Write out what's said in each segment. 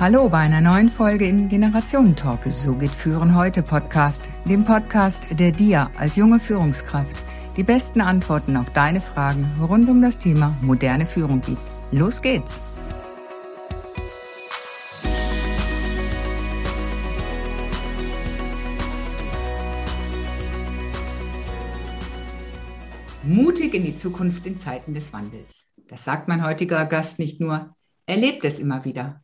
Hallo bei einer neuen Folge im Generationentalk. So geht Führen heute Podcast, dem Podcast, der dir als junge Führungskraft die besten Antworten auf deine Fragen rund um das Thema moderne Führung gibt. Los geht's! Mutig in die Zukunft in Zeiten des Wandels. Das sagt mein heutiger Gast nicht nur, er lebt es immer wieder.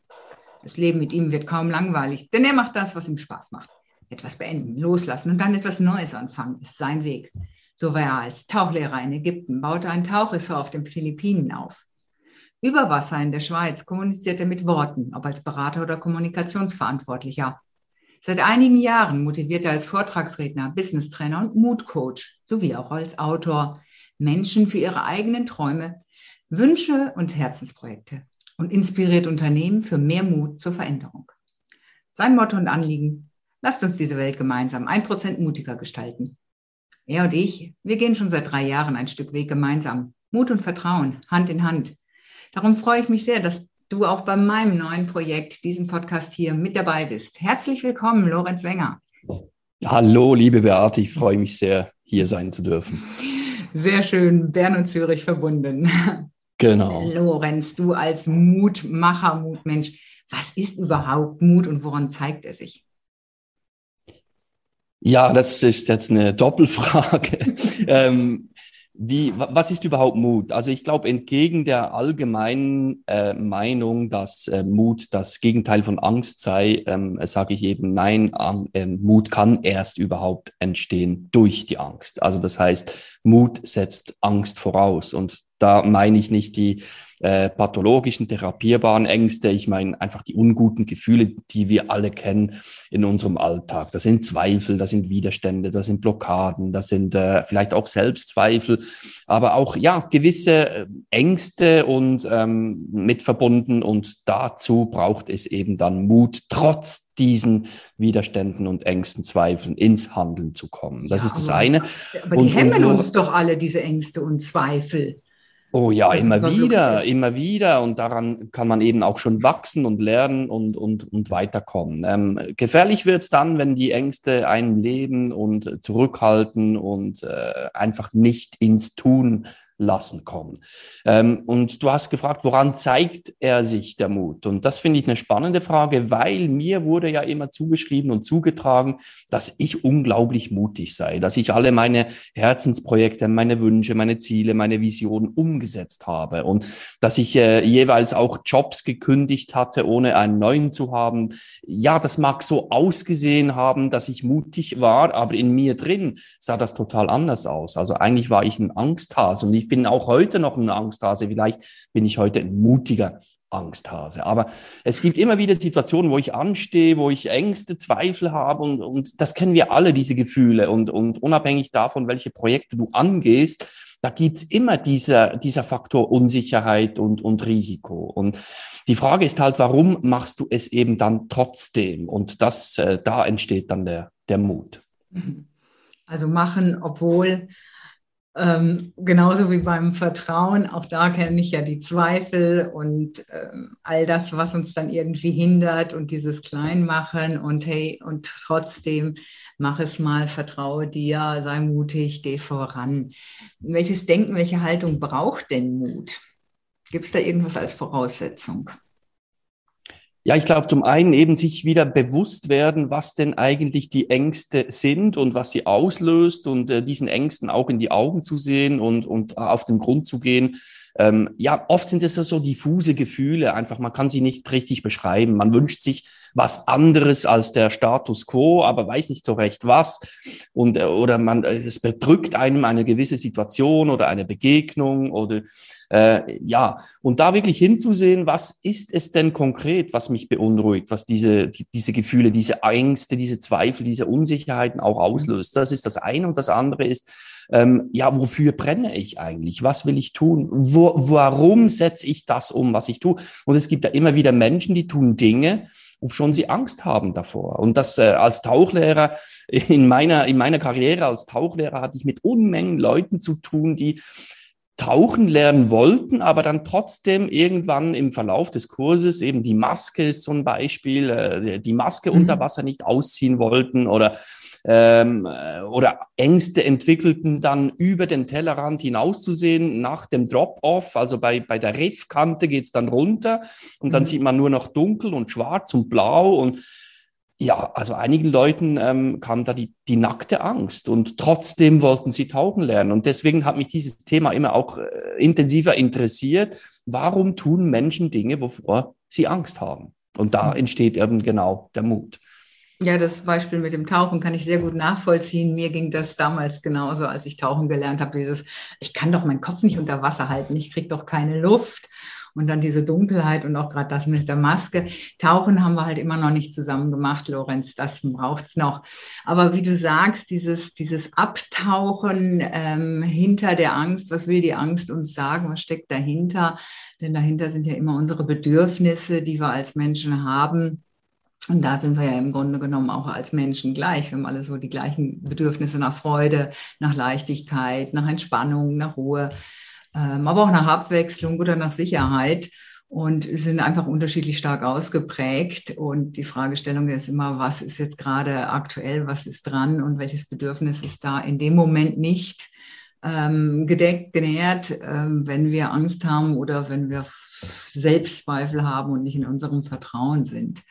Das Leben mit ihm wird kaum langweilig, denn er macht das, was ihm Spaß macht. Etwas beenden, loslassen und dann etwas Neues anfangen, ist sein Weg. So war er als Tauchlehrer in Ägypten, baute ein Tauchressort auf den Philippinen auf. Über Wasser in der Schweiz kommuniziert er mit Worten, ob als Berater oder Kommunikationsverantwortlicher. Seit einigen Jahren motiviert er als Vortragsredner, Business-Trainer und Mood-Coach sowie auch als Autor Menschen für ihre eigenen Träume, Wünsche und Herzensprojekte und inspiriert Unternehmen für mehr Mut zur Veränderung. Sein Motto und Anliegen, lasst uns diese Welt gemeinsam ein Prozent mutiger gestalten. Er und ich, wir gehen schon seit drei Jahren ein Stück Weg gemeinsam. Mut und Vertrauen, Hand in Hand. Darum freue ich mich sehr, dass du auch bei meinem neuen Projekt, diesem Podcast hier, mit dabei bist. Herzlich willkommen, Lorenz Wenger. Hallo, liebe Beate, ich freue mich sehr, hier sein zu dürfen. Sehr schön, Bern und Zürich verbunden. Genau. Lorenz, du als Mutmacher, Mutmensch, was ist überhaupt Mut und woran zeigt er sich? Ja, das ist jetzt eine Doppelfrage. ähm, wie, was ist überhaupt Mut? Also ich glaube, entgegen der allgemeinen äh, Meinung, dass äh, Mut das Gegenteil von Angst sei, ähm, sage ich eben, nein, äh, Mut kann erst überhaupt entstehen durch die Angst. Also das heißt, Mut setzt Angst voraus. Und da meine ich nicht die äh, pathologischen, therapierbaren Ängste. Ich meine einfach die unguten Gefühle, die wir alle kennen in unserem Alltag. Das sind Zweifel, das sind Widerstände, das sind Blockaden, das sind äh, vielleicht auch Selbstzweifel, aber auch ja gewisse äh, Ängste und ähm, mit verbunden. Und dazu braucht es eben dann Mut, trotz diesen Widerständen und Ängsten, Zweifeln ins Handeln zu kommen. Das ja, ist das aber, eine. Aber die und, hemmen und so, uns doch alle, diese Ängste und Zweifel. Oh ja, das immer wieder, immer wieder. Und daran kann man eben auch schon wachsen und lernen und, und, und weiterkommen. Ähm, gefährlich wird es dann, wenn die Ängste einen leben und zurückhalten und äh, einfach nicht ins Tun lassen kommen. Ähm, und du hast gefragt, woran zeigt er sich der Mut? Und das finde ich eine spannende Frage, weil mir wurde ja immer zugeschrieben und zugetragen, dass ich unglaublich mutig sei, dass ich alle meine Herzensprojekte, meine Wünsche, meine Ziele, meine Visionen umgesetzt habe und dass ich äh, jeweils auch Jobs gekündigt hatte, ohne einen neuen zu haben. Ja, das mag so ausgesehen haben, dass ich mutig war, aber in mir drin sah das total anders aus. Also eigentlich war ich ein Angsthase und ich ich bin auch heute noch ein Angsthase. Vielleicht bin ich heute ein mutiger Angsthase. Aber es gibt immer wieder Situationen, wo ich anstehe, wo ich Ängste, Zweifel habe und, und das kennen wir alle, diese Gefühle. Und, und unabhängig davon, welche Projekte du angehst, da gibt's immer dieser, dieser Faktor Unsicherheit und, und Risiko. Und die Frage ist halt, warum machst du es eben dann trotzdem? Und das, äh, da entsteht dann der, der Mut. Also machen, obwohl ähm, genauso wie beim Vertrauen, auch da kenne ich ja die Zweifel und ähm, all das, was uns dann irgendwie hindert und dieses Kleinmachen und hey, und trotzdem mach es mal, vertraue dir, sei mutig, geh voran. Welches Denken, welche Haltung braucht denn Mut? Gibt es da irgendwas als Voraussetzung? Ja, ich glaube zum einen eben sich wieder bewusst werden, was denn eigentlich die Ängste sind und was sie auslöst und äh, diesen Ängsten auch in die Augen zu sehen und, und auf den Grund zu gehen. Ähm, ja, oft sind es so diffuse Gefühle, einfach man kann sie nicht richtig beschreiben. Man wünscht sich was anderes als der Status quo, aber weiß nicht so recht was. Und, äh, oder man, äh, es bedrückt einem eine gewisse Situation oder eine Begegnung oder äh, ja, und da wirklich hinzusehen, was ist es denn konkret, was mich beunruhigt, was diese, die, diese Gefühle, diese Ängste, diese Zweifel, diese Unsicherheiten auch auslöst. Das ist das eine und das andere ist, ähm, ja, wofür brenne ich eigentlich? Was will ich tun? Wo, warum setze ich das um, was ich tue? Und es gibt ja immer wieder Menschen, die tun Dinge, obschon sie Angst haben davor. Und das äh, als Tauchlehrer, in meiner, in meiner Karriere als Tauchlehrer hatte ich mit Unmengen Leuten zu tun, die tauchen lernen wollten, aber dann trotzdem irgendwann im Verlauf des Kurses eben die Maske ist so ein Beispiel, äh, die Maske mhm. unter Wasser nicht ausziehen wollten oder ähm, äh, oder Ängste entwickelten, dann über den Tellerrand hinauszusehen nach dem Drop-off. Also bei, bei der Riffkante geht's dann runter und dann mhm. sieht man nur noch dunkel und schwarz und blau und ja, also einigen Leuten ähm, kam da die, die nackte Angst und trotzdem wollten sie tauchen lernen. Und deswegen hat mich dieses Thema immer auch äh, intensiver interessiert. Warum tun Menschen Dinge, wovor sie Angst haben? Und da mhm. entsteht eben genau der Mut. Ja, das Beispiel mit dem Tauchen kann ich sehr gut nachvollziehen. Mir ging das damals genauso, als ich tauchen gelernt habe. Dieses, ich kann doch meinen Kopf nicht unter Wasser halten, ich kriege doch keine Luft. Und dann diese Dunkelheit und auch gerade das mit der Maske. Tauchen haben wir halt immer noch nicht zusammen gemacht, Lorenz. Das braucht's noch. Aber wie du sagst, dieses, dieses Abtauchen ähm, hinter der Angst, was will die Angst uns sagen? Was steckt dahinter? Denn dahinter sind ja immer unsere Bedürfnisse, die wir als Menschen haben und da sind wir ja im Grunde genommen auch als Menschen gleich. Wir haben alle so die gleichen Bedürfnisse nach Freude, nach Leichtigkeit, nach Entspannung, nach Ruhe, ähm, aber auch nach Abwechslung oder nach Sicherheit. Und sind einfach unterschiedlich stark ausgeprägt. Und die Fragestellung ist immer, was ist jetzt gerade aktuell, was ist dran und welches Bedürfnis ist da in dem Moment nicht ähm, gedeckt, genährt, ähm, wenn wir Angst haben oder wenn wir Selbstzweifel haben und nicht in unserem Vertrauen sind.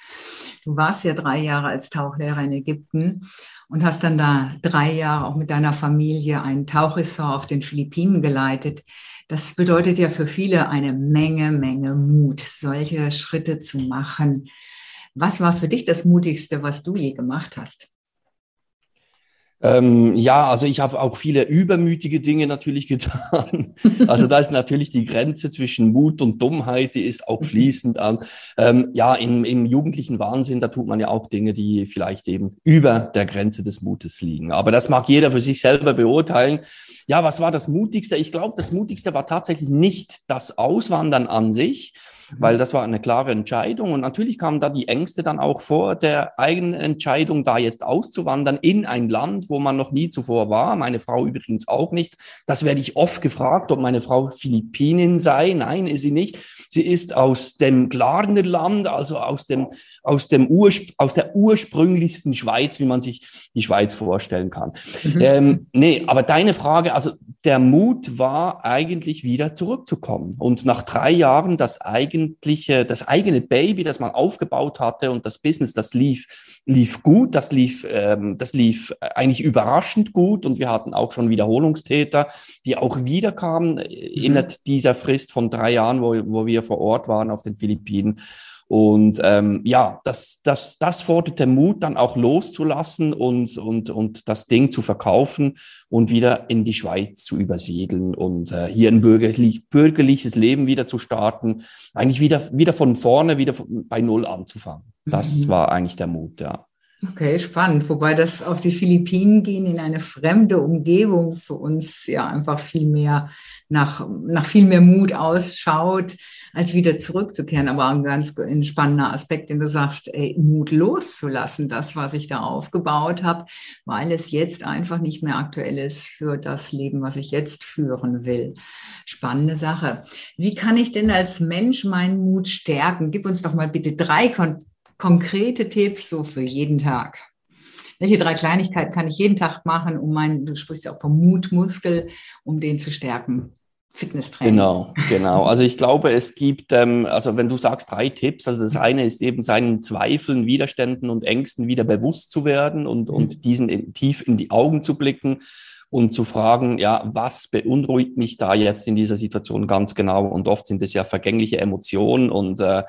Du warst ja drei Jahre als Tauchlehrer in Ägypten und hast dann da drei Jahre auch mit deiner Familie ein Tauchressort auf den Philippinen geleitet. Das bedeutet ja für viele eine Menge, Menge Mut, solche Schritte zu machen. Was war für dich das Mutigste, was du je gemacht hast? Ähm, ja, also ich habe auch viele übermütige Dinge natürlich getan. Also da ist natürlich die Grenze zwischen Mut und Dummheit, die ist auch fließend an. Ähm, ja, im, im jugendlichen Wahnsinn, da tut man ja auch Dinge, die vielleicht eben über der Grenze des Mutes liegen. Aber das mag jeder für sich selber beurteilen. Ja, was war das Mutigste? Ich glaube, das Mutigste war tatsächlich nicht das Auswandern an sich, weil das war eine klare Entscheidung. Und natürlich kamen da die Ängste dann auch vor der eigenen Entscheidung, da jetzt auszuwandern in ein Land, wo man noch nie zuvor war. Meine Frau übrigens auch nicht. Das werde ich oft gefragt, ob meine Frau Philippinin sei. Nein, ist sie nicht. Sie ist aus dem Glarnerland, also aus dem, aus dem Urspr aus der ursprünglichsten Schweiz, wie man sich die Schweiz vorstellen kann. Mhm. Ähm, nee, aber deine Frage, also der Mut war eigentlich wieder zurückzukommen und nach drei Jahren das eigentliche, das eigene Baby, das man aufgebaut hatte und das Business, das lief, lief gut, das lief, ähm, das lief eigentlich überraschend gut und wir hatten auch schon Wiederholungstäter, die auch wiederkamen mhm. innerhalb dieser Frist von drei Jahren, wo, wo wir vor Ort waren auf den Philippinen. Und ähm, ja, das, das, das forderte Mut, dann auch loszulassen und, und, und das Ding zu verkaufen und wieder in die Schweiz zu übersiedeln und äh, hier ein bürgerlich, bürgerliches Leben wieder zu starten, eigentlich wieder, wieder von vorne, wieder bei Null anzufangen. Das mhm. war eigentlich der Mut, ja. Okay, spannend. Wobei das auf die Philippinen gehen in eine fremde Umgebung für uns ja einfach viel mehr nach, nach viel mehr Mut ausschaut, als wieder zurückzukehren. Aber ein ganz spannender Aspekt, den du sagst, ey, Mut loszulassen, das, was ich da aufgebaut habe, weil es jetzt einfach nicht mehr aktuell ist für das Leben, was ich jetzt führen will. Spannende Sache. Wie kann ich denn als Mensch meinen Mut stärken? Gib uns doch mal bitte drei Kon konkrete Tipps so für jeden Tag. Welche drei Kleinigkeiten kann ich jeden Tag machen, um meinen, du sprichst ja auch vom Mutmuskel, um den zu stärken? Fitnesstraining. Genau, genau. Also ich glaube, es gibt, ähm, also wenn du sagst drei Tipps, also das eine ist eben seinen Zweifeln, Widerständen und Ängsten wieder bewusst zu werden und, mhm. und diesen in, tief in die Augen zu blicken und zu fragen, ja, was beunruhigt mich da jetzt in dieser Situation ganz genau? Und oft sind es ja vergängliche Emotionen und äh,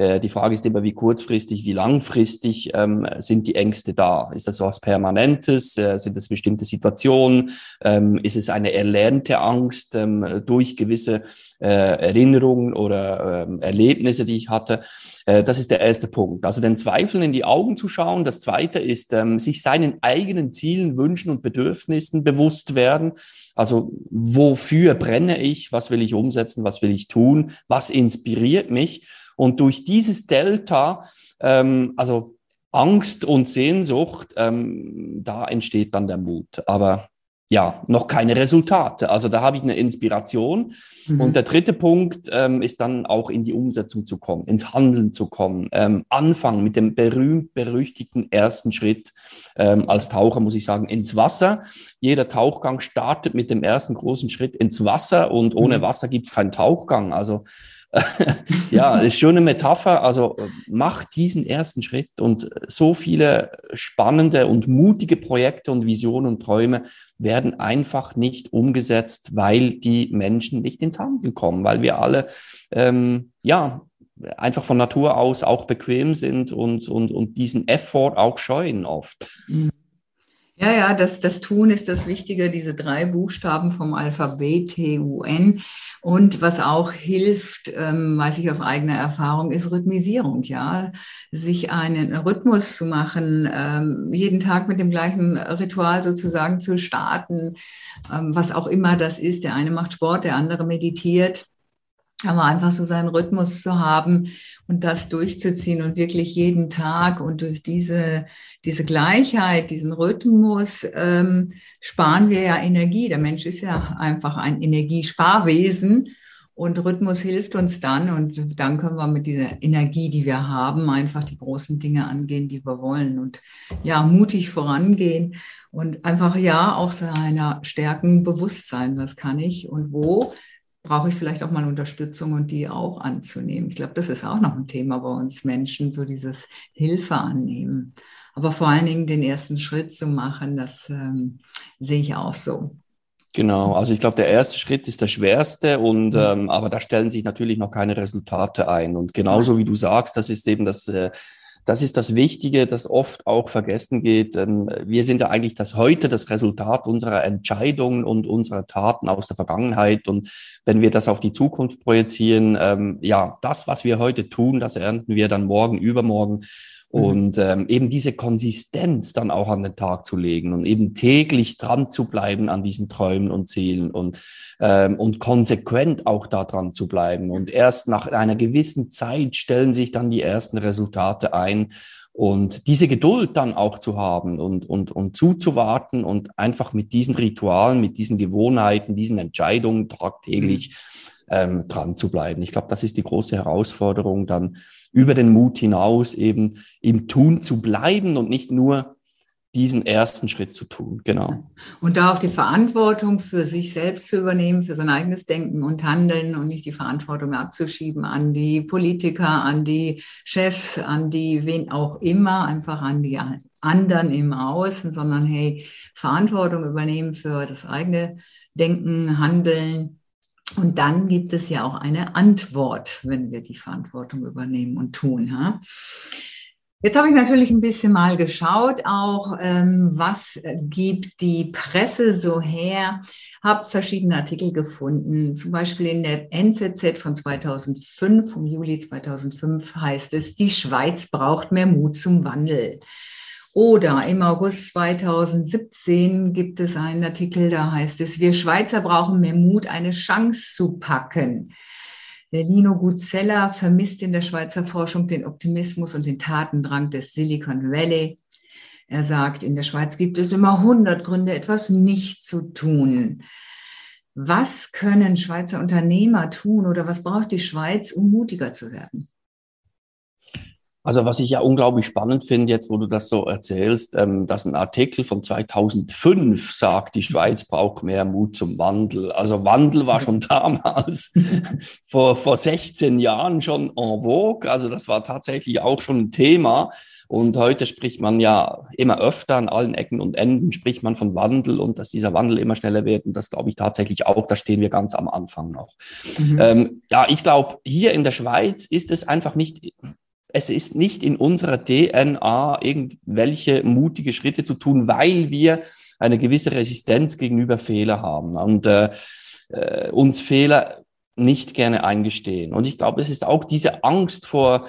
die Frage ist immer, wie kurzfristig, wie langfristig ähm, sind die Ängste da? Ist das was Permanentes? Äh, sind das bestimmte Situationen? Ähm, ist es eine erlernte Angst ähm, durch gewisse äh, Erinnerungen oder ähm, Erlebnisse, die ich hatte? Äh, das ist der erste Punkt. Also den Zweifeln in die Augen zu schauen. Das zweite ist, ähm, sich seinen eigenen Zielen, Wünschen und Bedürfnissen bewusst werden. Also wofür brenne ich? Was will ich umsetzen? Was will ich tun? Was inspiriert mich? Und durch dieses Delta, ähm, also Angst und Sehnsucht, ähm, da entsteht dann der Mut. Aber ja, noch keine Resultate. Also da habe ich eine Inspiration. Mhm. Und der dritte Punkt ähm, ist dann auch in die Umsetzung zu kommen, ins Handeln zu kommen. Ähm, anfangen mit dem berühmt-berüchtigten ersten Schritt ähm, als Taucher, muss ich sagen, ins Wasser. Jeder Tauchgang startet mit dem ersten großen Schritt ins Wasser und ohne mhm. Wasser gibt es keinen Tauchgang. Also ja, ist schon eine Metapher. Also mach diesen ersten Schritt und so viele spannende und mutige Projekte und Visionen und Träume werden einfach nicht umgesetzt, weil die Menschen nicht ins Handeln kommen, weil wir alle ähm, ja einfach von Natur aus auch bequem sind und, und, und diesen Effort auch scheuen oft. Mhm. Ja, ja, das, das Tun ist das Wichtige, diese drei Buchstaben vom Alphabet T-U-N. Und was auch hilft, ähm, weiß ich aus eigener Erfahrung, ist Rhythmisierung, ja. Sich einen Rhythmus zu machen, ähm, jeden Tag mit dem gleichen Ritual sozusagen zu starten, ähm, was auch immer das ist. Der eine macht Sport, der andere meditiert aber einfach so seinen Rhythmus zu haben und das durchzuziehen und wirklich jeden Tag und durch diese, diese Gleichheit, diesen Rhythmus ähm, sparen wir ja Energie. Der Mensch ist ja einfach ein Energiesparwesen und Rhythmus hilft uns dann und dann können wir mit dieser Energie, die wir haben, einfach die großen Dinge angehen, die wir wollen und ja, mutig vorangehen und einfach ja auch seiner Stärken bewusst sein, was kann ich und wo brauche ich vielleicht auch mal Unterstützung und die auch anzunehmen. Ich glaube, das ist auch noch ein Thema bei uns Menschen, so dieses Hilfe annehmen. Aber vor allen Dingen den ersten Schritt zu machen, das ähm, sehe ich auch so. Genau, also ich glaube, der erste Schritt ist der schwerste und mhm. ähm, aber da stellen sich natürlich noch keine Resultate ein. Und genauso wie du sagst, das ist eben das äh, das ist das Wichtige, das oft auch vergessen geht. Ähm, wir sind ja eigentlich das heute das Resultat unserer Entscheidungen und unserer Taten aus der Vergangenheit. Und wenn wir das auf die Zukunft projizieren, ähm, ja, das, was wir heute tun, das ernten wir dann morgen, übermorgen. Mhm. Und ähm, eben diese Konsistenz dann auch an den Tag zu legen und eben täglich dran zu bleiben an diesen Träumen und Zielen und, ähm, und konsequent auch da dran zu bleiben. Und erst nach einer gewissen Zeit stellen sich dann die ersten Resultate ein. Und diese Geduld dann auch zu haben und, und, und zuzuwarten und einfach mit diesen Ritualen, mit diesen Gewohnheiten, diesen Entscheidungen tagtäglich mhm ähm, dran zu bleiben. Ich glaube, das ist die große Herausforderung, dann über den Mut hinaus eben im Tun zu bleiben und nicht nur diesen ersten Schritt zu tun. Genau. Und da auch die Verantwortung für sich selbst zu übernehmen, für sein eigenes Denken und Handeln und nicht die Verantwortung abzuschieben an die Politiker, an die Chefs, an die wen auch immer, einfach an die anderen im Außen, sondern hey, Verantwortung übernehmen für das eigene Denken, Handeln und dann gibt es ja auch eine Antwort, wenn wir die Verantwortung übernehmen und tun. Ja? Jetzt habe ich natürlich ein bisschen mal geschaut, auch ähm, was gibt die Presse so her. Habe verschiedene Artikel gefunden, zum Beispiel in der NZZ von 2005, vom Juli 2005 heißt es, die Schweiz braucht mehr Mut zum Wandel. Oder im August 2017 gibt es einen Artikel, da heißt es, wir Schweizer brauchen mehr Mut, eine Chance zu packen. Der Lino Guzella vermisst in der Schweizer Forschung den Optimismus und den Tatendrang des Silicon Valley. Er sagt, in der Schweiz gibt es immer 100 Gründe, etwas nicht zu tun. Was können Schweizer Unternehmer tun oder was braucht die Schweiz, um mutiger zu werden? Also was ich ja unglaublich spannend finde, jetzt wo du das so erzählst, ähm, dass ein Artikel von 2005 sagt, die Schweiz braucht mehr Mut zum Wandel. Also Wandel war schon damals, vor, vor 16 Jahren schon en vogue. Also das war tatsächlich auch schon ein Thema. Und heute spricht man ja immer öfter an allen Ecken und Enden spricht man von Wandel und dass dieser Wandel immer schneller wird. Und das glaube ich tatsächlich auch, da stehen wir ganz am Anfang noch. Mhm. Ähm, ja, ich glaube, hier in der Schweiz ist es einfach nicht es ist nicht in unserer DNA, irgendwelche mutige Schritte zu tun, weil wir eine gewisse Resistenz gegenüber Fehler haben und äh, äh, uns Fehler nicht gerne eingestehen. Und ich glaube, es ist auch diese Angst vor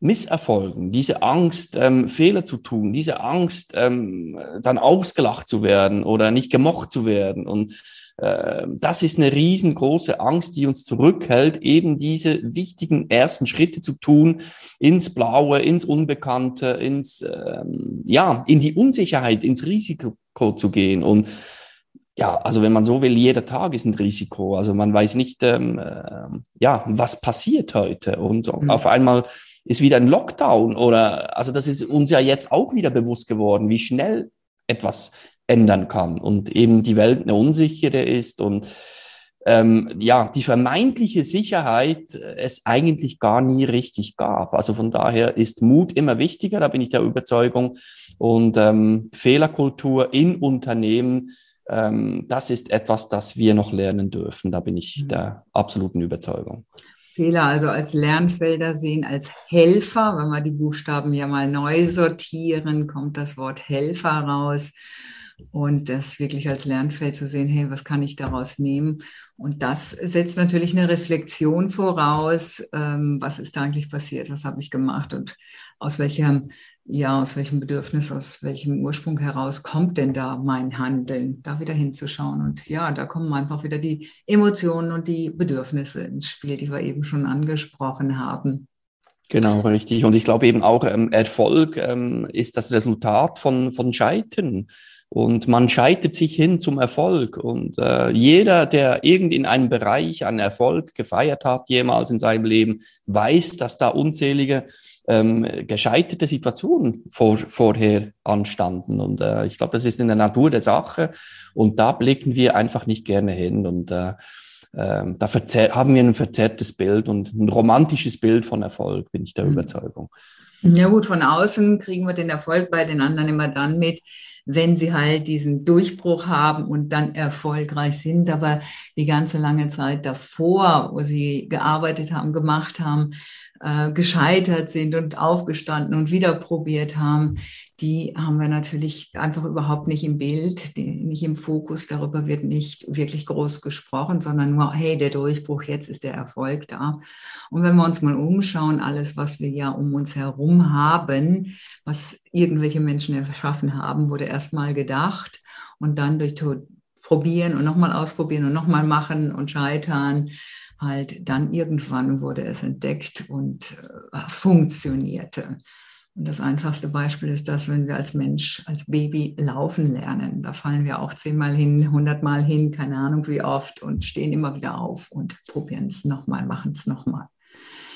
Misserfolgen, diese Angst, ähm, Fehler zu tun, diese Angst, ähm, dann ausgelacht zu werden oder nicht gemocht zu werden. Und das ist eine riesengroße Angst, die uns zurückhält, eben diese wichtigen ersten Schritte zu tun, ins Blaue, ins Unbekannte, ins, ähm, ja, in die Unsicherheit, ins Risiko zu gehen. Und ja, also wenn man so will, jeder Tag ist ein Risiko. Also man weiß nicht, ähm, äh, ja, was passiert heute. Und mhm. auf einmal ist wieder ein Lockdown oder, also das ist uns ja jetzt auch wieder bewusst geworden, wie schnell etwas ändern kann und eben die Welt eine unsichere ist und ähm, ja, die vermeintliche Sicherheit es eigentlich gar nie richtig gab. Also von daher ist Mut immer wichtiger, da bin ich der Überzeugung. Und ähm, Fehlerkultur in Unternehmen ähm, das ist etwas, das wir noch lernen dürfen. Da bin ich mhm. der absoluten Überzeugung. Fehler also als Lernfelder sehen, als Helfer. Wenn wir die Buchstaben ja mal neu sortieren, kommt das Wort Helfer raus. Und das wirklich als Lernfeld zu sehen, hey, was kann ich daraus nehmen? Und das setzt natürlich eine Reflexion voraus. Ähm, was ist da eigentlich passiert? Was habe ich gemacht? Und aus welchem ja, aus welchem Bedürfnis, aus welchem Ursprung heraus kommt denn da mein Handeln, da wieder hinzuschauen. Und ja, da kommen einfach wieder die Emotionen und die Bedürfnisse ins Spiel, die wir eben schon angesprochen haben. Genau, richtig. Und ich glaube eben auch, ähm, Erfolg ähm, ist das Resultat von, von Scheitern. Und man scheitert sich hin zum Erfolg. Und äh, jeder, der irgend in einem Bereich einen Erfolg gefeiert hat, jemals in seinem Leben, weiß, dass da unzählige ähm, gescheiterte Situationen vor, vorher anstanden. Und äh, ich glaube, das ist in der Natur der Sache. Und da blicken wir einfach nicht gerne hin. Und äh, äh, da haben wir ein verzerrtes Bild und ein romantisches Bild von Erfolg, bin ich der mhm. Überzeugung. Ja gut, von außen kriegen wir den Erfolg bei den anderen immer dann mit, wenn sie halt diesen Durchbruch haben und dann erfolgreich sind. Aber die ganze lange Zeit davor, wo sie gearbeitet haben, gemacht haben, äh, gescheitert sind und aufgestanden und wieder probiert haben, die haben wir natürlich einfach überhaupt nicht im Bild, die, nicht im Fokus. Darüber wird nicht wirklich groß gesprochen, sondern nur, hey, der Durchbruch, jetzt ist der Erfolg da. Und wenn wir uns mal umschauen, alles, was wir ja um uns herum haben, was irgendwelche Menschen erschaffen haben, wurde erstmal gedacht und dann durch Probieren und nochmal ausprobieren und nochmal machen und scheitern halt dann irgendwann wurde es entdeckt und äh, funktionierte. Und das einfachste Beispiel ist das, wenn wir als Mensch, als Baby laufen lernen. Da fallen wir auch zehnmal hin, hundertmal hin, keine Ahnung wie oft und stehen immer wieder auf und probieren es nochmal, machen es nochmal.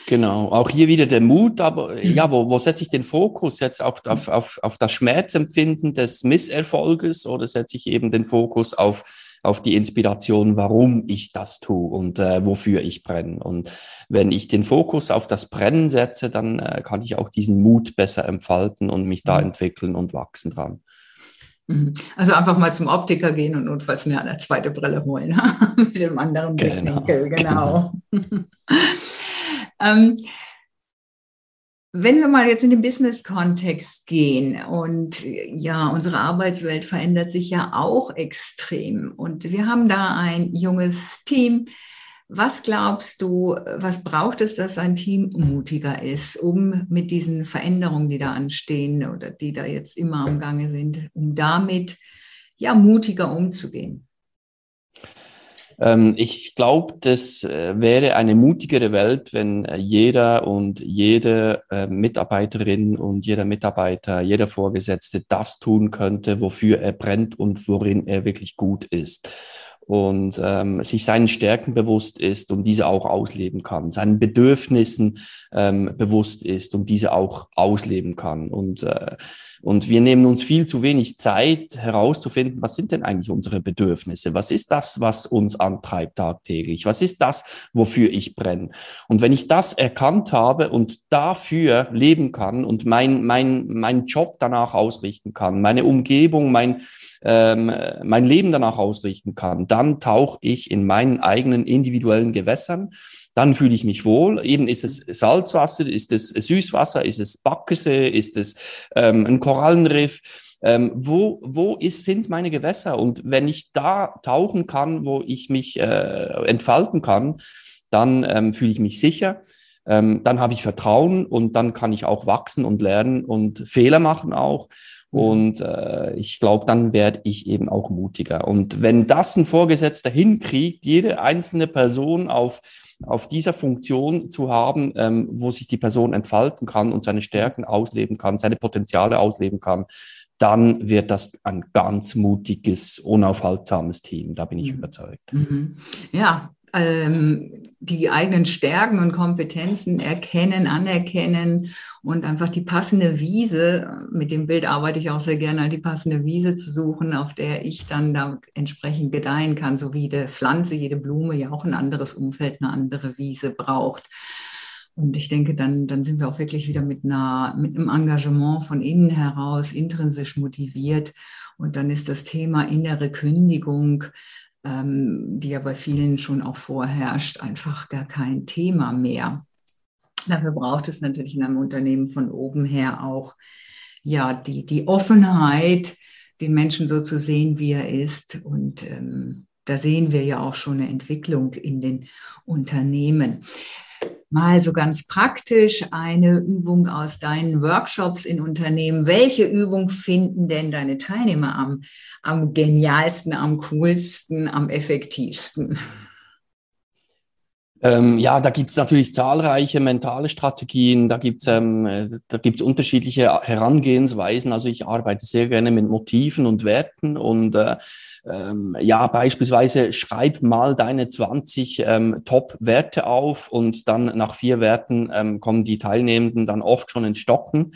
Genau, auch hier wieder der Mut, aber ja, wo, wo setze ich den Fokus? Jetzt auf, auf, auf, auf das Schmerzempfinden des Misserfolges oder setze ich eben den Fokus auf auf die Inspiration, warum ich das tue und äh, wofür ich brenne. Und wenn ich den Fokus auf das Brennen setze, dann äh, kann ich auch diesen Mut besser entfalten und mich da mhm. entwickeln und wachsen dran. Mhm. Also einfach mal zum Optiker gehen und notfalls eine, eine zweite Brille holen mit dem anderen genau. Blickwinkel. Genau. genau. ähm, wenn wir mal jetzt in den Business-Kontext gehen und ja, unsere Arbeitswelt verändert sich ja auch extrem und wir haben da ein junges Team. Was glaubst du, was braucht es, dass ein Team mutiger ist, um mit diesen Veränderungen, die da anstehen oder die da jetzt immer am Gange sind, um damit ja mutiger umzugehen? Ähm, ich glaube, das äh, wäre eine mutigere Welt, wenn äh, jeder und jede äh, Mitarbeiterin und jeder Mitarbeiter, jeder Vorgesetzte das tun könnte, wofür er brennt und worin er wirklich gut ist und ähm, sich seinen Stärken bewusst ist und diese auch ausleben kann, seinen Bedürfnissen ähm, bewusst ist und diese auch ausleben kann. Und, äh, und wir nehmen uns viel zu wenig Zeit herauszufinden, was sind denn eigentlich unsere Bedürfnisse? Was ist das, was uns antreibt tagtäglich? Was ist das, wofür ich brenne? Und wenn ich das erkannt habe und dafür leben kann und mein, mein, mein Job danach ausrichten kann, meine Umgebung, mein, ähm, mein Leben danach ausrichten kann, dann tauche ich in meinen eigenen individuellen Gewässern. Dann fühle ich mich wohl. Eben ist es Salzwasser, ist es Süßwasser, ist es Backesee, ist es ähm, ein Korallenriff. Ähm, wo wo ist, sind meine Gewässer? Und wenn ich da tauchen kann, wo ich mich äh, entfalten kann, dann ähm, fühle ich mich sicher. Ähm, dann habe ich Vertrauen und dann kann ich auch wachsen und lernen und Fehler machen auch. Mhm. Und äh, ich glaube, dann werde ich eben auch mutiger. Und wenn das ein Vorgesetzter hinkriegt, jede einzelne Person auf auf dieser Funktion zu haben, ähm, wo sich die Person entfalten kann und seine Stärken ausleben kann, seine Potenziale ausleben kann, dann wird das ein ganz mutiges, unaufhaltsames Team. Da bin ich mhm. überzeugt. Mhm. Ja, ähm, die eigenen Stärken und Kompetenzen erkennen, anerkennen und einfach die passende Wiese, mit dem Bild arbeite ich auch sehr gerne, die passende Wiese zu suchen, auf der ich dann da entsprechend gedeihen kann, so wie jede Pflanze, jede Blume ja auch ein anderes Umfeld, eine andere Wiese braucht. Und ich denke, dann, dann sind wir auch wirklich wieder mit, einer, mit einem Engagement von innen heraus intrinsisch motiviert. Und dann ist das Thema innere Kündigung, ähm, die ja bei vielen schon auch vorherrscht, einfach gar kein Thema mehr. Dafür braucht es natürlich in einem Unternehmen von oben her auch ja die, die Offenheit, den Menschen so zu sehen, wie er ist. Und ähm, da sehen wir ja auch schon eine Entwicklung in den Unternehmen mal so ganz praktisch eine Übung aus deinen Workshops in Unternehmen. Welche Übung finden denn deine Teilnehmer am, am genialsten, am coolsten, am effektivsten? Ähm, ja, da gibt es natürlich zahlreiche mentale Strategien, da gibt es ähm, da gibt's unterschiedliche Herangehensweisen. Also ich arbeite sehr gerne mit Motiven und Werten und äh, ähm, ja, beispielsweise schreib mal deine 20 ähm, Top-Werte auf und dann nach vier Werten ähm, kommen die Teilnehmenden dann oft schon ins Stocken.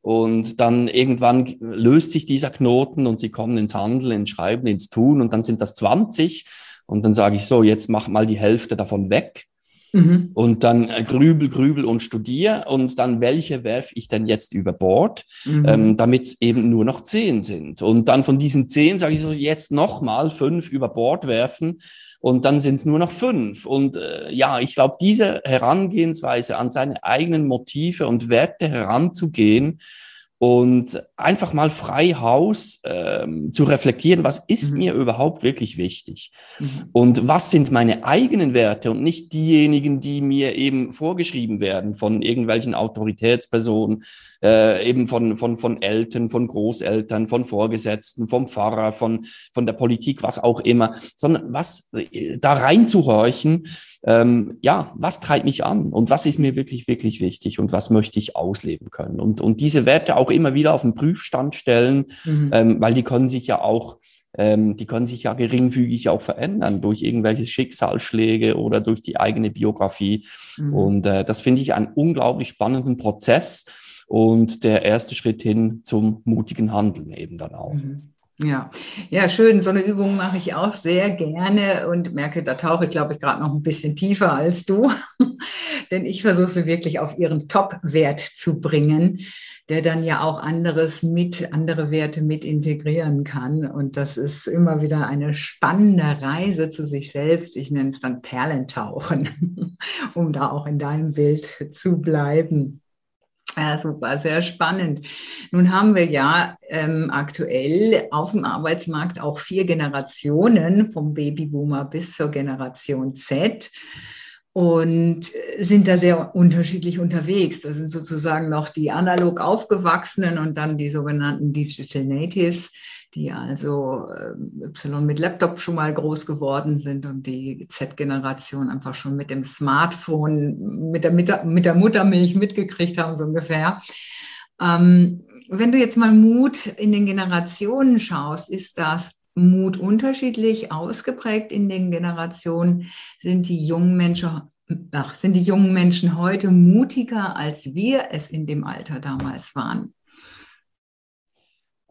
Und dann irgendwann löst sich dieser Knoten und sie kommen ins Handeln, ins Schreiben, ins Tun und dann sind das 20. Und dann sage ich so, jetzt mach mal die Hälfte davon weg. Mhm. Und dann äh, grübel, grübel und studier und dann welche werfe ich denn jetzt über Bord, mhm. ähm, damit es eben nur noch zehn sind. Und dann von diesen zehn sage ich so, jetzt nochmal fünf über Bord werfen und dann sind es nur noch fünf. Und äh, ja, ich glaube, diese Herangehensweise an seine eigenen Motive und Werte heranzugehen, und einfach mal frei Haus ähm, zu reflektieren, was ist mhm. mir überhaupt wirklich wichtig mhm. und was sind meine eigenen Werte und nicht diejenigen, die mir eben vorgeschrieben werden von irgendwelchen Autoritätspersonen, äh, eben von, von, von Eltern, von Großeltern, von Vorgesetzten, vom Pfarrer, von, von der Politik, was auch immer, sondern was äh, da reinzuhorchen, ähm, ja, was treibt mich an und was ist mir wirklich, wirklich wichtig und was möchte ich ausleben können und, und diese Werte auch immer wieder auf den Prüfstand stellen, mhm. ähm, weil die können sich ja auch ähm, die können sich ja geringfügig auch verändern durch irgendwelche Schicksalsschläge oder durch die eigene Biografie. Mhm. Und äh, das finde ich einen unglaublich spannenden Prozess und der erste Schritt hin zum mutigen Handeln eben dann auch. Mhm. Ja, ja, schön. So eine Übung mache ich auch sehr gerne und merke, da tauche ich, glaube ich, gerade noch ein bisschen tiefer als du. Denn ich versuche sie wirklich auf ihren Top-Wert zu bringen, der dann ja auch anderes mit, andere Werte mit integrieren kann. Und das ist immer wieder eine spannende Reise zu sich selbst. Ich nenne es dann Perlentauchen, um da auch in deinem Bild zu bleiben. Ja, super, sehr spannend. Nun haben wir ja ähm, aktuell auf dem Arbeitsmarkt auch vier Generationen, vom Babyboomer bis zur Generation Z und sind da sehr unterschiedlich unterwegs. Das sind sozusagen noch die analog aufgewachsenen und dann die sogenannten Digital Natives, die also äh, Y mit Laptop schon mal groß geworden sind und die Z-Generation einfach schon mit dem Smartphone, mit der, mit der, mit der Muttermilch mitgekriegt haben, so ungefähr. Ähm, wenn du jetzt mal Mut in den Generationen schaust, ist das Mut unterschiedlich ausgeprägt in den Generationen? Sind die jungen Menschen, ach, sind die jungen Menschen heute mutiger, als wir es in dem Alter damals waren?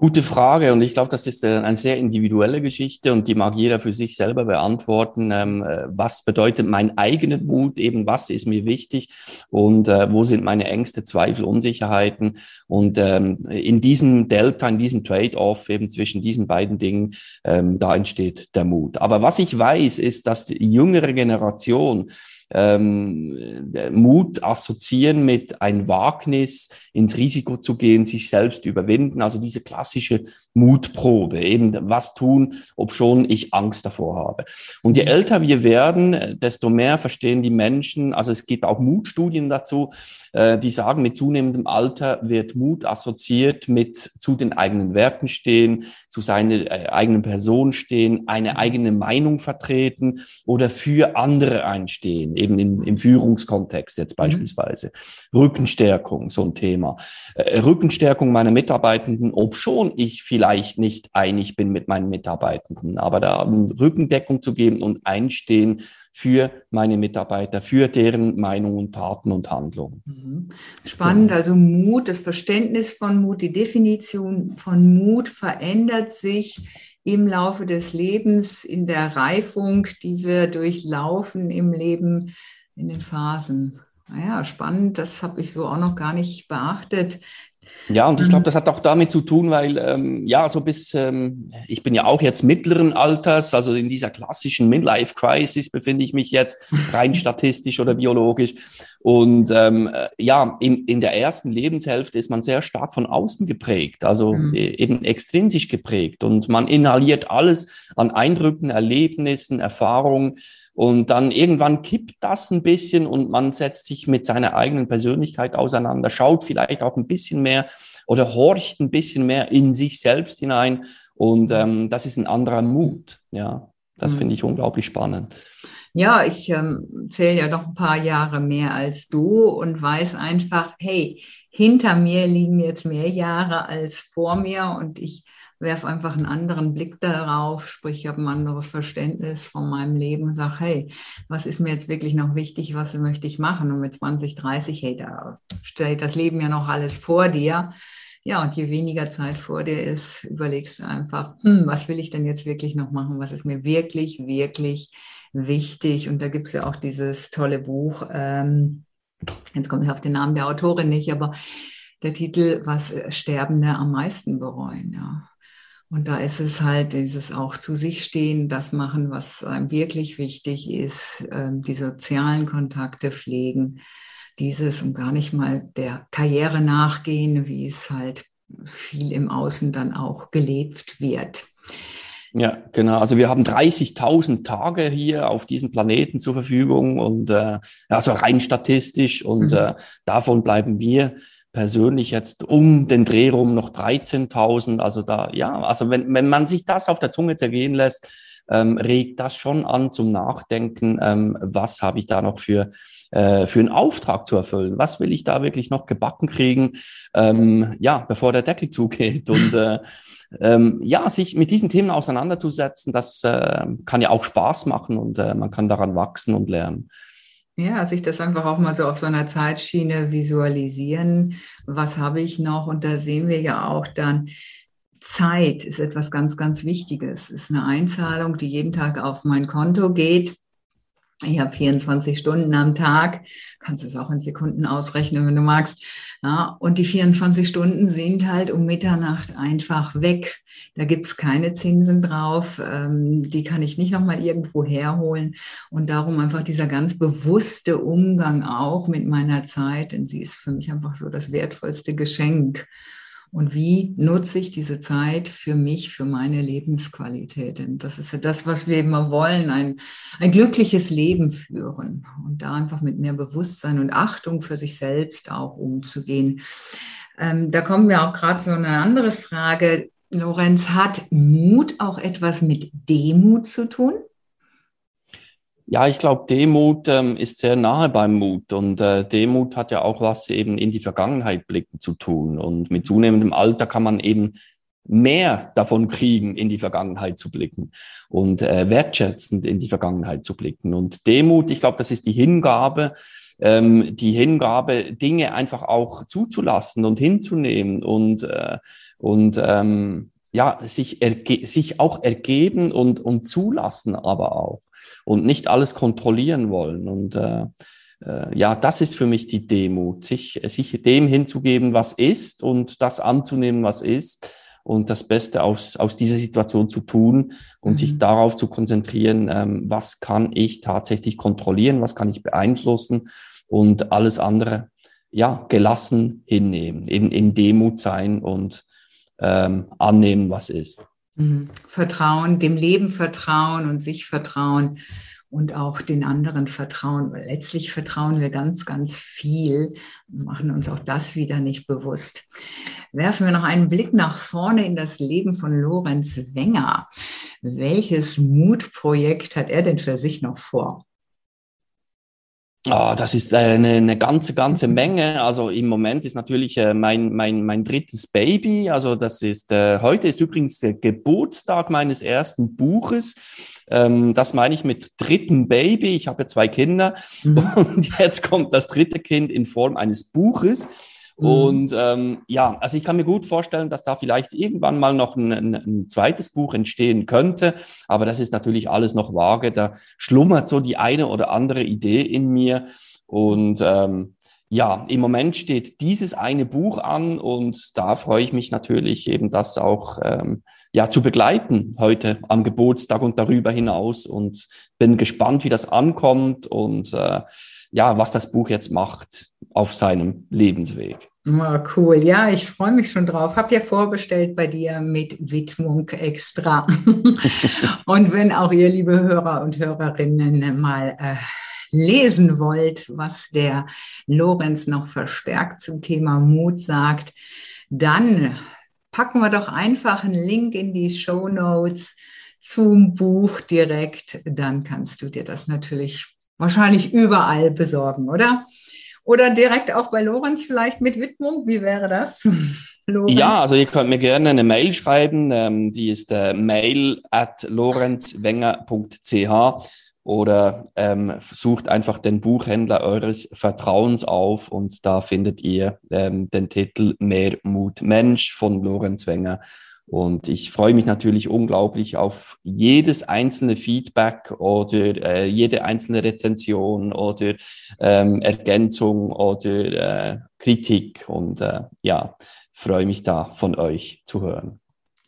Gute Frage und ich glaube, das ist äh, eine sehr individuelle Geschichte und die mag jeder für sich selber beantworten. Ähm, äh, was bedeutet mein eigener Mut? Eben, was ist mir wichtig und äh, wo sind meine Ängste, Zweifel, Unsicherheiten? Und ähm, in diesem Delta, in diesem Trade-off eben zwischen diesen beiden Dingen, ähm, da entsteht der Mut. Aber was ich weiß, ist, dass die jüngere Generation ähm, Mut assoziieren mit ein Wagnis, ins Risiko zu gehen, sich selbst überwinden. Also diese klassische Mutprobe, eben was tun, ob schon ich Angst davor habe. Und je älter wir werden, desto mehr verstehen die Menschen, also es gibt auch Mutstudien dazu, äh, die sagen, mit zunehmendem Alter wird Mut assoziiert mit zu den eigenen Werten stehen, zu seiner äh, eigenen Person stehen, eine eigene Meinung vertreten oder für andere einstehen eben im, im Führungskontext jetzt mhm. beispielsweise. Mhm. Rückenstärkung, so ein Thema. Äh, Rückenstärkung meiner Mitarbeitenden, ob schon ich vielleicht nicht einig bin mit meinen Mitarbeitenden, aber da Rückendeckung zu geben und einstehen für meine Mitarbeiter, für deren Meinungen, Taten und Handlungen. Mhm. Spannend, genau. also Mut, das Verständnis von Mut, die Definition von Mut verändert sich im Laufe des Lebens, in der Reifung, die wir durchlaufen im Leben, in den Phasen. Naja, spannend, das habe ich so auch noch gar nicht beachtet. Ja, und ich glaube, mhm. das hat auch damit zu tun, weil, ähm, ja, so bis, ähm, ich bin ja auch jetzt mittleren Alters, also in dieser klassischen Midlife-Crisis befinde ich mich jetzt, rein statistisch oder biologisch. Und ähm, äh, ja, in, in der ersten Lebenshälfte ist man sehr stark von außen geprägt, also mhm. Eben extrinsisch geprägt. Und man inhaliert alles an Eindrücken, Erlebnissen, Erfahrungen. Und dann irgendwann kippt das ein bisschen und man setzt sich mit seiner eigenen Persönlichkeit auseinander, schaut vielleicht auch ein bisschen mehr oder horcht ein bisschen mehr in sich selbst hinein. Und ähm, das ist ein anderer Mut. Ja, das mhm. finde ich unglaublich spannend. Ja, ich ähm, zähle ja noch ein paar Jahre mehr als du und weiß einfach, hey, hinter mir liegen jetzt mehr Jahre als vor mir und ich werfe einfach einen anderen Blick darauf, sprich, ich habe ein anderes Verständnis von meinem Leben und sage, hey, was ist mir jetzt wirklich noch wichtig, was möchte ich machen? Und mit 20, 30, hey, da steht das Leben ja noch alles vor dir. Ja, und je weniger Zeit vor dir ist, überlegst du einfach, hm, was will ich denn jetzt wirklich noch machen? Was ist mir wirklich, wirklich wichtig? Und da gibt es ja auch dieses tolle Buch, ähm, jetzt komme ich auf den Namen der Autorin nicht, aber der Titel, was Sterbende am meisten bereuen, ja. Und da ist es halt dieses auch zu sich stehen, das machen, was einem wirklich wichtig ist, ähm, die sozialen Kontakte pflegen, dieses und gar nicht mal der Karriere nachgehen, wie es halt viel im Außen dann auch gelebt wird. Ja, genau. Also wir haben 30.000 Tage hier auf diesem Planeten zur Verfügung und äh, also rein statistisch und mhm. äh, davon bleiben wir persönlich jetzt um den Dreh rum noch 13.000. Also da, ja, also wenn, wenn man sich das auf der Zunge zergehen lässt, ähm, regt das schon an zum Nachdenken, ähm, was habe ich da noch für, äh, für einen Auftrag zu erfüllen? Was will ich da wirklich noch gebacken kriegen, ähm, ja, bevor der Deckel zugeht? Und äh, ähm, ja, sich mit diesen Themen auseinanderzusetzen, das äh, kann ja auch Spaß machen und äh, man kann daran wachsen und lernen. Ja, sich das einfach auch mal so auf so einer Zeitschiene visualisieren. Was habe ich noch? Und da sehen wir ja auch dann, Zeit ist etwas ganz, ganz Wichtiges. Es ist eine Einzahlung, die jeden Tag auf mein Konto geht. Ich habe 24 Stunden am Tag, kannst es auch in Sekunden ausrechnen, wenn du magst. Ja, und die 24 Stunden sind halt um Mitternacht einfach weg. Da gibt's keine Zinsen drauf. Ähm, die kann ich nicht nochmal irgendwo herholen. Und darum einfach dieser ganz bewusste Umgang auch mit meiner Zeit, denn sie ist für mich einfach so das wertvollste Geschenk und wie nutze ich diese Zeit für mich, für meine Lebensqualität. Denn das ist ja das, was wir immer wollen, ein, ein glückliches Leben führen und da einfach mit mehr Bewusstsein und Achtung für sich selbst auch umzugehen. Ähm, da kommen wir auch gerade so eine andere Frage. Lorenz, hat Mut auch etwas mit Demut zu tun? Ja, ich glaube, Demut ähm, ist sehr nahe beim Mut und äh, Demut hat ja auch was eben in die Vergangenheit blicken zu tun und mit zunehmendem Alter kann man eben mehr davon kriegen, in die Vergangenheit zu blicken und äh, wertschätzend in die Vergangenheit zu blicken. Und Demut, ich glaube, das ist die Hingabe, ähm, die Hingabe, Dinge einfach auch zuzulassen und hinzunehmen und, äh, und ähm, ja, sich, sich auch ergeben und, und zulassen aber auch und nicht alles kontrollieren wollen. Und äh, äh, ja, das ist für mich die Demut, sich, sich dem hinzugeben, was ist und das anzunehmen, was ist und das Beste aus, aus dieser Situation zu tun und mhm. sich darauf zu konzentrieren, ähm, was kann ich tatsächlich kontrollieren, was kann ich beeinflussen und alles andere, ja, gelassen hinnehmen, eben in Demut sein und ähm, annehmen, was ist. Mhm. Vertrauen, dem Leben vertrauen und sich vertrauen und auch den anderen vertrauen. Letztlich vertrauen wir ganz, ganz viel machen uns auch das wieder nicht bewusst. Werfen wir noch einen Blick nach vorne in das Leben von Lorenz Wenger. Welches Mutprojekt hat er denn für sich noch vor? Oh, das ist eine, eine ganze, ganze Menge. Also im Moment ist natürlich äh, mein, mein, mein drittes Baby. Also das ist, äh, heute ist übrigens der Geburtstag meines ersten Buches. Ähm, das meine ich mit dritten Baby. Ich habe zwei Kinder mhm. und jetzt kommt das dritte Kind in Form eines Buches. Mhm. Und ähm, ja, also ich kann mir gut vorstellen, dass da vielleicht irgendwann mal noch ein, ein, ein, zweites Buch entstehen könnte, aber das ist natürlich alles noch vage. Da schlummert so die eine oder andere Idee in mir. Und ähm, ja, im Moment steht dieses eine Buch an und da freue ich mich natürlich eben, das auch ähm, ja zu begleiten heute am Geburtstag und darüber hinaus und bin gespannt, wie das ankommt und äh, ja, was das Buch jetzt macht auf seinem Lebensweg. Oh, cool, ja, ich freue mich schon drauf. Hab ja vorbestellt bei dir mit Widmung extra. und wenn auch ihr, liebe Hörer und Hörerinnen, mal äh, lesen wollt, was der Lorenz noch verstärkt zum Thema Mut sagt, dann packen wir doch einfach einen Link in die Show Notes zum Buch direkt. Dann kannst du dir das natürlich wahrscheinlich überall besorgen, oder? Oder direkt auch bei Lorenz vielleicht mit Widmung. Wie wäre das? Lorenz? Ja, also ihr könnt mir gerne eine Mail schreiben. Ähm, die ist äh, mail at lorenzwenger.ch oder ähm, sucht einfach den Buchhändler eures Vertrauens auf und da findet ihr ähm, den Titel Mehr Mut Mensch von Lorenz Wenger. Und ich freue mich natürlich unglaublich auf jedes einzelne Feedback oder äh, jede einzelne Rezension oder ähm, Ergänzung oder äh, Kritik. Und äh, ja, freue mich da von euch zu hören.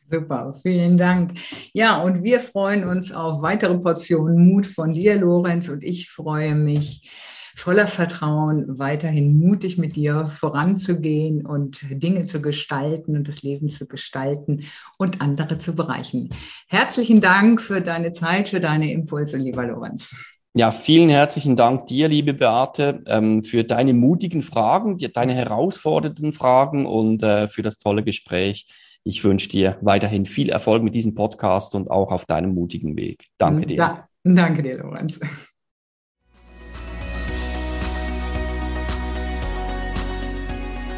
Super, vielen Dank. Ja, und wir freuen uns auf weitere Portionen Mut von dir, Lorenz, und ich freue mich voller Vertrauen, weiterhin mutig mit dir voranzugehen und Dinge zu gestalten und das Leben zu gestalten und andere zu bereichen. Herzlichen Dank für deine Zeit, für deine Impulse, lieber Lorenz. Ja, vielen herzlichen Dank dir, liebe Beate, ähm, für deine mutigen Fragen, deine herausfordernden Fragen und äh, für das tolle Gespräch. Ich wünsche dir weiterhin viel Erfolg mit diesem Podcast und auch auf deinem mutigen Weg. Danke dir. Da, danke dir, Lorenz.